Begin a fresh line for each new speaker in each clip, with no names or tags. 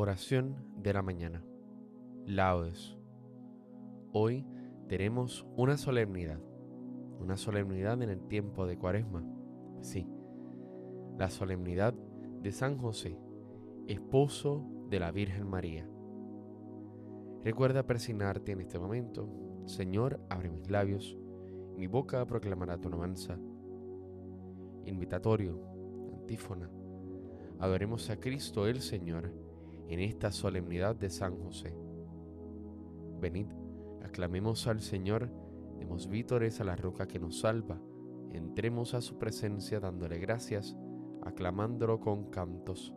Oración de la mañana. Laudes. Hoy tenemos una solemnidad, una solemnidad en el tiempo de Cuaresma. Sí, la solemnidad de San José, esposo de la Virgen María. Recuerda persignarte en este momento. Señor, abre mis labios, mi boca proclamará tu alabanza. Invitatorio, antífona. Adoremos a Cristo el Señor en esta solemnidad de San José. Venid, aclamemos al Señor, demos vítores a la roca que nos salva, entremos a su presencia dándole gracias, aclamándolo con cantos.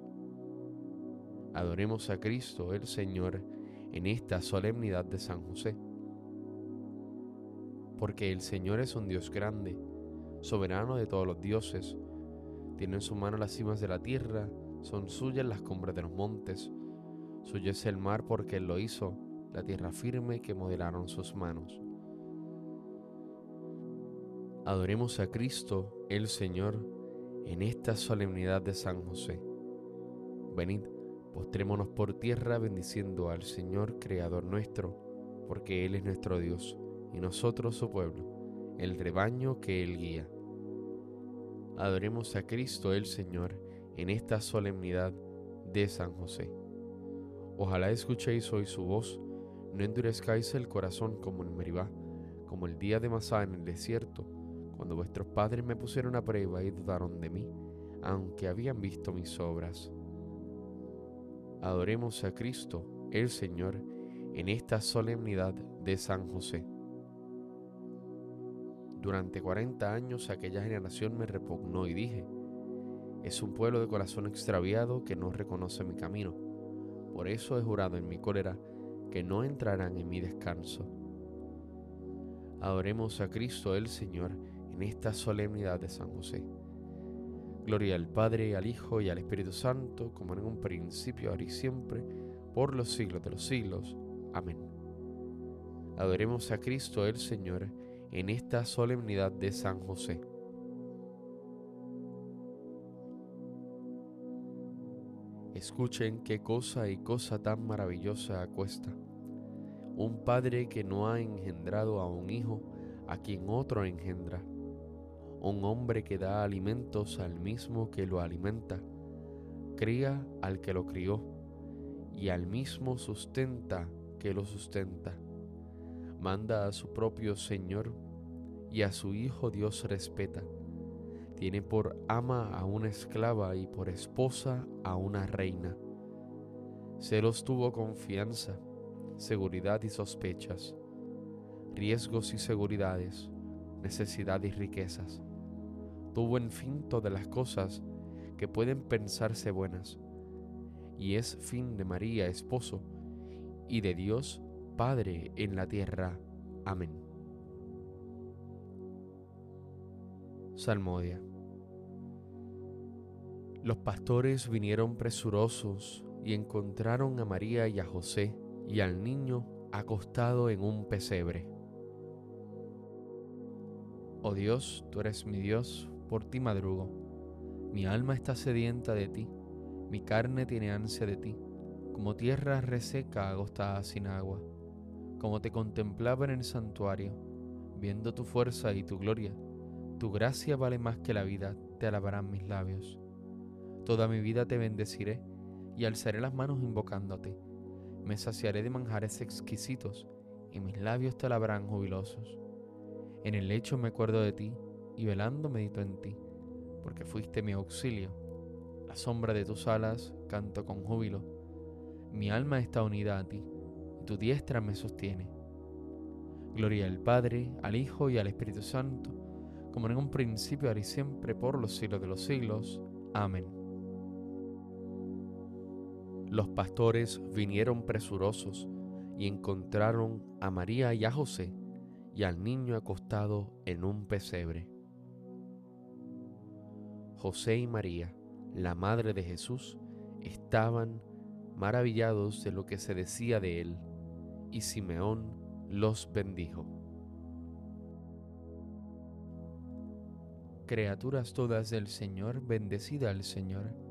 Adoremos a Cristo el Señor en esta solemnidad de San José. Porque el Señor es un Dios grande, soberano de todos los dioses, tiene en su mano las cimas de la tierra, son suyas las cumbres de los montes, suyo es el mar porque Él lo hizo, la tierra firme que modelaron sus manos. Adoremos a Cristo, el Señor, en esta solemnidad de San José. Venid, postrémonos por tierra bendiciendo al Señor, Creador nuestro, porque Él es nuestro Dios y nosotros su pueblo, el rebaño que Él guía. Adoremos a Cristo el Señor en esta solemnidad de San José. Ojalá escuchéis hoy su voz, no endurezcáis el corazón como en Meribá, como el día de Masá en el desierto, cuando vuestros padres me pusieron a prueba y dudaron de mí, aunque habían visto mis obras. Adoremos a Cristo, el Señor, en esta solemnidad de San José. Durante cuarenta años aquella generación me repugnó y dije, es un pueblo de corazón extraviado que no reconoce mi camino. Por eso he jurado en mi cólera que no entrarán en mi descanso. Adoremos a Cristo el Señor en esta solemnidad de San José. Gloria al Padre, al Hijo y al Espíritu Santo, como en un principio, ahora y siempre, por los siglos de los siglos. Amén. Adoremos a Cristo el Señor en esta solemnidad de San José. Escuchen qué cosa y cosa tan maravillosa acuesta. Un padre que no ha engendrado a un hijo a quien otro engendra. Un hombre que da alimentos al mismo que lo alimenta. Cría al que lo crió y al mismo sustenta que lo sustenta. Manda a su propio Señor y a su Hijo Dios respeta tiene por ama a una esclava y por esposa a una reina. Celos tuvo confianza, seguridad y sospechas, riesgos y seguridades, necesidad y riquezas. Tuvo en fin todas las cosas que pueden pensarse buenas, y es fin de María esposo, y de Dios Padre en la tierra. Amén. Salmodia. Los pastores vinieron presurosos y encontraron a María y a José y al niño acostado en un pesebre. Oh Dios, tú eres mi Dios, por ti madrugo. Mi alma está sedienta de ti, mi carne tiene ansia de ti, como tierra reseca agostada sin agua, como te contemplaba en el santuario, viendo tu fuerza y tu gloria. Tu gracia vale más que la vida, te alabarán mis labios. Toda mi vida te bendeciré y alzaré las manos invocándote. Me saciaré de manjares exquisitos y mis labios te alabarán jubilosos. En el lecho me acuerdo de ti y velando medito en ti, porque fuiste mi auxilio. La sombra de tus alas canto con júbilo. Mi alma está unida a ti y tu diestra me sostiene. Gloria al Padre, al Hijo y al Espíritu Santo, como en un principio, ahora y siempre, por los siglos de los siglos. Amén. Los pastores vinieron presurosos y encontraron a María y a José y al niño acostado en un pesebre. José y María, la madre de Jesús, estaban maravillados de lo que se decía de él, y Simeón los bendijo. Criaturas todas del Señor, bendecida al Señor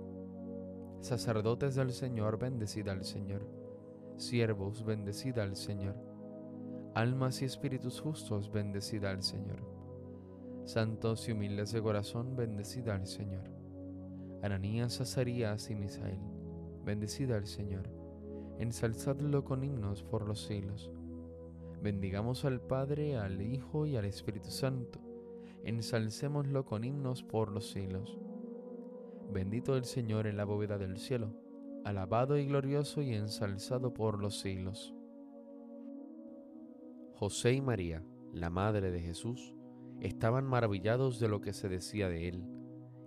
Sacerdotes del Señor, bendecida al Señor Siervos, bendecida al Señor. Almas y espíritus justos, bendecida al Señor. Santos y humildes de corazón, bendecida al Señor. Ananías, Azarías y Misael, bendecida al Señor. Ensalzadlo con himnos por los siglos. Bendigamos al Padre, al Hijo y al Espíritu Santo. Ensalcémoslo con himnos por los siglos. Bendito el Señor en la bóveda del cielo alabado y glorioso y ensalzado por los siglos. José y María, la madre de Jesús, estaban maravillados de lo que se decía de él,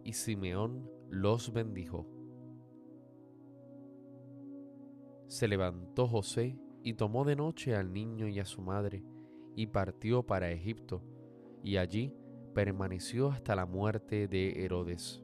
y Simeón los bendijo. Se levantó José y tomó de noche al niño y a su madre, y partió para Egipto, y allí permaneció hasta la muerte de Herodes.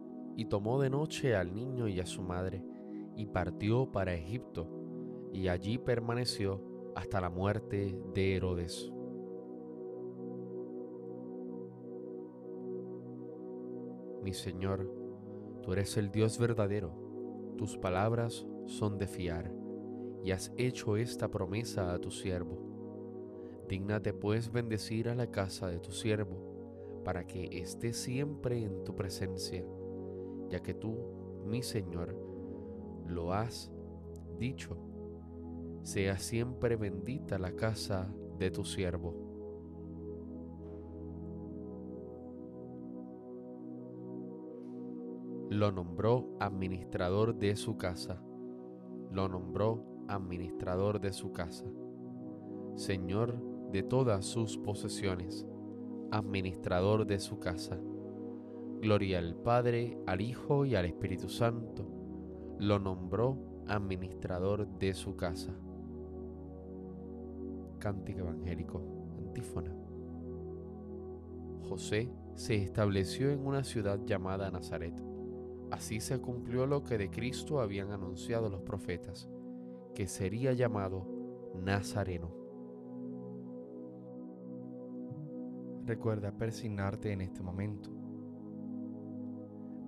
y tomó de noche al niño y a su madre, y partió para Egipto, y allí permaneció hasta la muerte de Herodes. Mi Señor, tú eres el Dios verdadero, tus palabras son de fiar, y has hecho esta promesa a tu siervo. Dígnate pues bendecir a la casa de tu siervo, para que esté siempre en tu presencia ya que tú, mi Señor, lo has dicho. Sea siempre bendita la casa de tu siervo. Lo nombró administrador de su casa. Lo nombró administrador de su casa. Señor de todas sus posesiones. Administrador de su casa Gloria al Padre, al Hijo y al Espíritu Santo. Lo nombró administrador de su casa. Cántico evangélico, antífona. José se estableció en una ciudad llamada Nazaret. Así se cumplió lo que de Cristo habían anunciado los profetas, que sería llamado Nazareno. Recuerda persignarte en este momento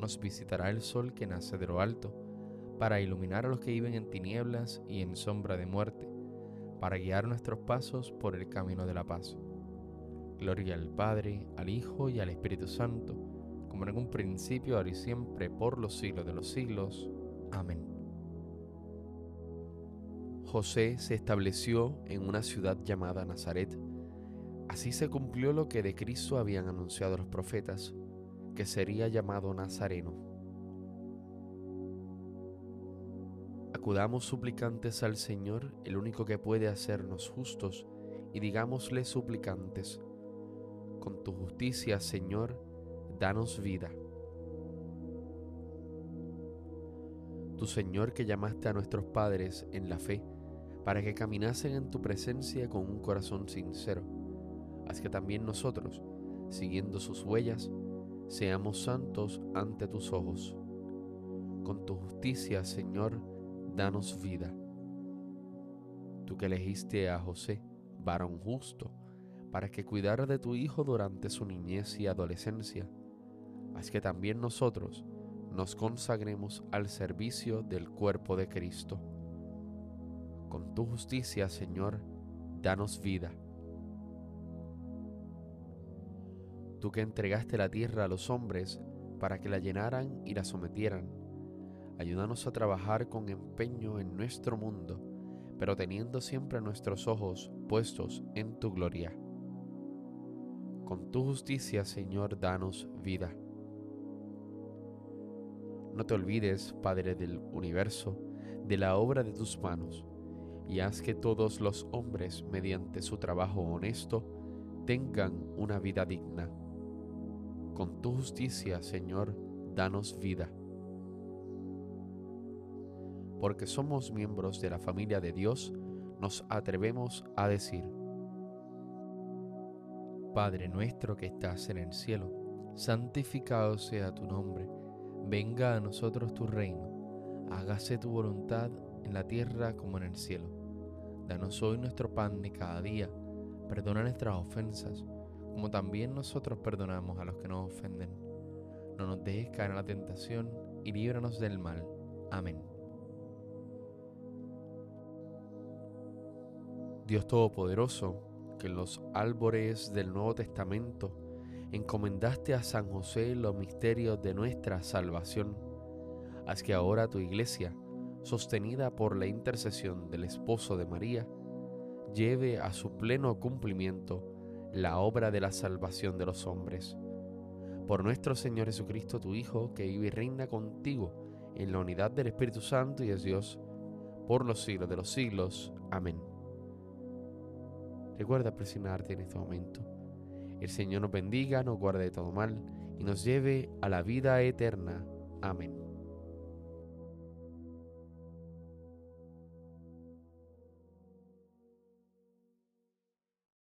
nos visitará el sol que nace de lo alto, para iluminar a los que viven en tinieblas y en sombra de muerte, para guiar nuestros pasos por el camino de la paz. Gloria al Padre, al Hijo y al Espíritu Santo, como en un principio, ahora y siempre, por los siglos de los siglos. Amén.
José se estableció en una ciudad llamada Nazaret. Así se cumplió lo que de Cristo habían anunciado los profetas, que sería llamado Nazareno. Acudamos suplicantes al Señor, el único que puede hacernos justos, y digámosle suplicantes, con tu justicia, Señor, danos vida. Tu Señor que llamaste a nuestros padres en la fe, para que caminasen en tu presencia con un corazón sincero, haz que también nosotros, siguiendo sus huellas, seamos santos ante tus ojos. Con tu justicia, Señor, danos vida. Tú que elegiste a José, varón justo, para que cuidara de tu Hijo durante su niñez y adolescencia, haz que también nosotros nos consagremos al servicio del cuerpo de Cristo. Con tu justicia, Señor, danos vida. Tú que entregaste la tierra a los hombres para que la llenaran y la sometieran, ayúdanos a trabajar con empeño en nuestro mundo, pero teniendo siempre nuestros ojos puestos en tu gloria. Con tu justicia, Señor, danos vida. No te olvides, Padre del universo, de la obra de tus manos, y haz que todos los hombres, mediante su trabajo honesto, tengan una vida digna. Con tu justicia, Señor, danos vida. Porque somos miembros de la familia de Dios, nos atrevemos a decir, Padre nuestro que estás en el cielo, santificado sea tu nombre, venga a nosotros tu reino, hágase tu voluntad en la tierra como en el cielo. Danos hoy nuestro pan de cada día, perdona nuestras ofensas, como también nosotros perdonamos a los que nos ofenden. No nos dejes caer en la tentación y líbranos del mal. Amén. Dios Todopoderoso, que en los árboles del Nuevo Testamento encomendaste a San José los misterios de nuestra salvación, haz que ahora tu iglesia, sostenida por la intercesión del esposo de María, lleve a su pleno cumplimiento la obra de la salvación de los hombres. Por nuestro Señor Jesucristo, tu Hijo, que vive y reina contigo en la unidad del Espíritu Santo y es Dios, por los siglos de los siglos. Amén. Recuerda presionarte en este momento. El Señor nos bendiga, nos guarde de todo mal y nos lleve a la vida eterna. Amén.